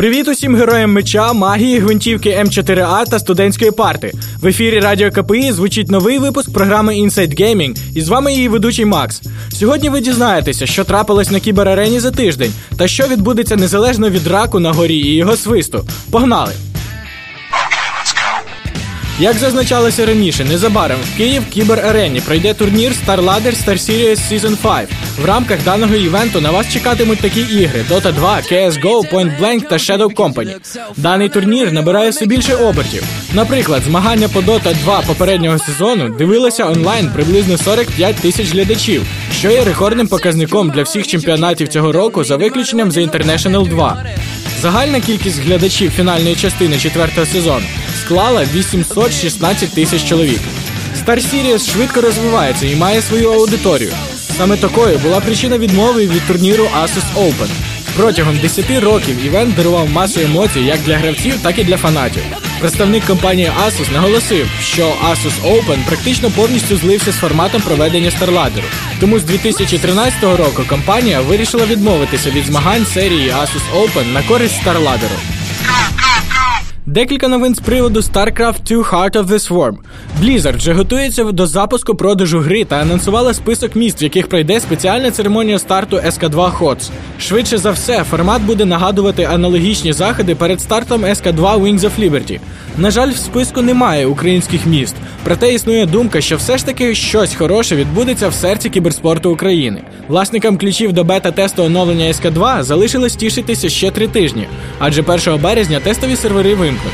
Привіт усім героям меча, магії, гвинтівки М4А та студентської парти. В ефірі Радіо КПІ звучить новий випуск програми Inside Gaming, і з вами її ведучий Макс. Сьогодні ви дізнаєтеся, що трапилось на кіберарені за тиждень, та що відбудеться незалежно від раку на горі і його свисту. Погнали! Як зазначалося раніше, незабаром в Київ Кібер-арені пройде турнір Star Ladder Star Series Season 5. В рамках даного івенту на вас чекатимуть такі ігри: Dota 2, CSGO, Point Blank та Shadow Company. Даний турнір набирає все більше обертів. Наприклад, змагання по Dota 2 попереднього сезону дивилося онлайн приблизно 45 тисяч глядачів, що є рекордним показником для всіх чемпіонатів цього року за виключенням The International 2. Загальна кількість глядачів фінальної частини четвертого сезону склала 816 тисяч чоловік. Star Series швидко розвивається і має свою аудиторію. Саме такою була причина відмови від турніру Asus Open. Протягом 10 років івент дарував масу емоцій як для гравців, так і для фанатів. Представник компанії Asus наголосив, що Asus Open практично повністю злився з форматом проведення StarLadder. Тому з 2013 року компанія вирішила відмовитися від змагань серії Asus Open на користь StarLadder. Декілька новин з приводу StarCraft 2 Heart of the Swarm. Blizzard вже готується до запуску продажу гри та анонсувала список міст, в яких пройде спеціальна церемонія старту SK2 HOTS. Швидше за все, формат буде нагадувати аналогічні заходи перед стартом SK2 Wings of Liberty. На жаль, в списку немає українських міст, проте існує думка, що все ж таки щось хороше відбудеться в серці кіберспорту України. Власникам ключів до бета-тесту оновлення СК2 залишилось тішитися ще три тижні, адже 1 березня тестові сервери вимкнуть.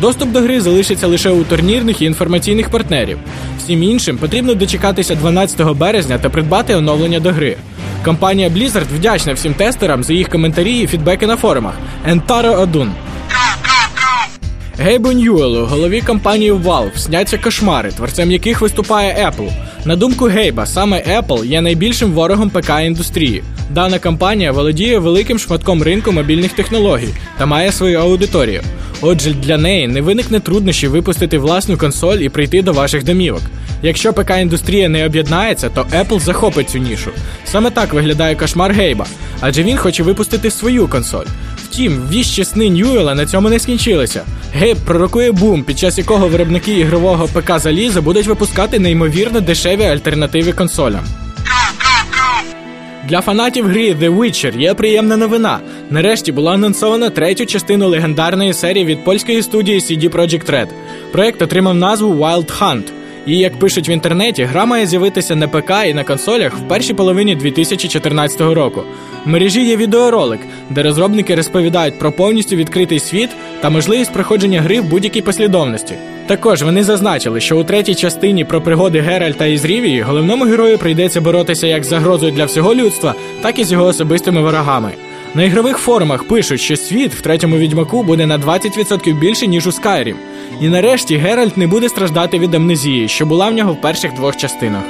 Доступ до гри залишиться лише у турнірних і інформаційних партнерів. Всім іншим потрібно дочекатися 12 березня та придбати оновлення до гри. Компанія Blizzard вдячна всім тестерам за їх коментарі і фідбеки на форумах. Ентаро Одун. Гейбу Ньюелу, голові компанії Valve, сняться кошмари, творцем яких виступає Apple. На думку Гейба, саме Apple є найбільшим ворогом ПК індустрії. Дана компанія володіє великим шматком ринку мобільних технологій та має свою аудиторію. Отже, для неї не виникне труднощі випустити власну консоль і прийти до ваших домівок. Якщо ПК індустрія не об'єднається, то Apple захопить цю нішу. Саме так виглядає кошмар Гейба, адже він хоче випустити свою консоль. Втім, віщі сни Ньюела на цьому не скінчилися. Гейб пророкує бум, під час якого виробники ігрового ПК заліза будуть випускати неймовірно дешеві альтернативи консолям. Для фанатів гри The Witcher є приємна новина. Нарешті була анонсована третю частину легендарної серії від польської студії CD Projekt Red. Проект отримав назву Wild Hunt. І як пишуть в інтернеті, гра має з'явитися на ПК і на консолях в першій половині 2014 року. В мережі є відеоролик, де розробники розповідають про повністю відкритий світ та можливість проходження гри в будь-якій послідовності. Також вони зазначили, що у третій частині про пригоди Геральта із Рівії головному герою прийдеться боротися як з загрозою для всього людства, так і з його особистими ворогами. На ігрових форумах пишуть, що світ в третьому відьмаку буде на 20% більше, ніж у Skyrim. І нарешті Геральт не буде страждати від амнезії, що була в нього в перших двох частинах.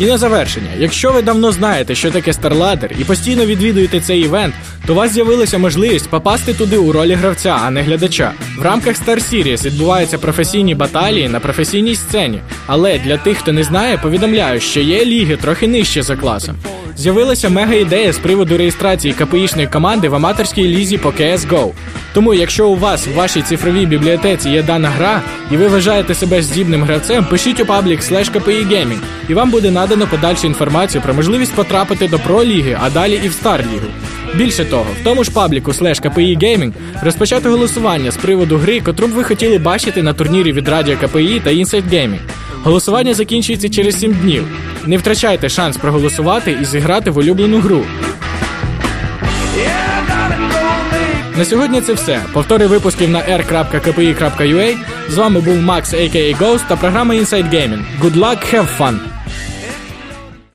І на завершення, якщо ви давно знаєте, що таке StarLadder і постійно відвідуєте цей івент, то у вас з'явилася можливість попасти туди у ролі гравця, а не глядача. В рамках Star Series відбуваються професійні баталії на професійній сцені. Але для тих, хто не знає, повідомляю, що є ліги трохи нижче за класом. З'явилася мега ідея з приводу реєстрації КПІшної команди в аматорській лізі по CSGO. Тому, якщо у вас в вашій цифровій бібліотеці є дана гра, і ви вважаєте себе здібним гравцем, пишіть у паблік slash KPI Gaming, і вам буде надано подальшу інформацію про можливість потрапити до Про ліги, а далі і в Стар лігу. Більше того, в тому ж пабліку slash Gaming розпочато голосування з приводу гри, котру б ви хотіли бачити на турнірі від Радіо КПІ та Inside Gaming. Голосування закінчується через 7 днів. Не втрачайте шанс проголосувати і зіграти в улюблену гру. На сьогодні це все. Повтори випусків на r.kpi.ua. З вами був Макс, a.k.a. Ghost та програма Inside Gaming. Good luck, have fun!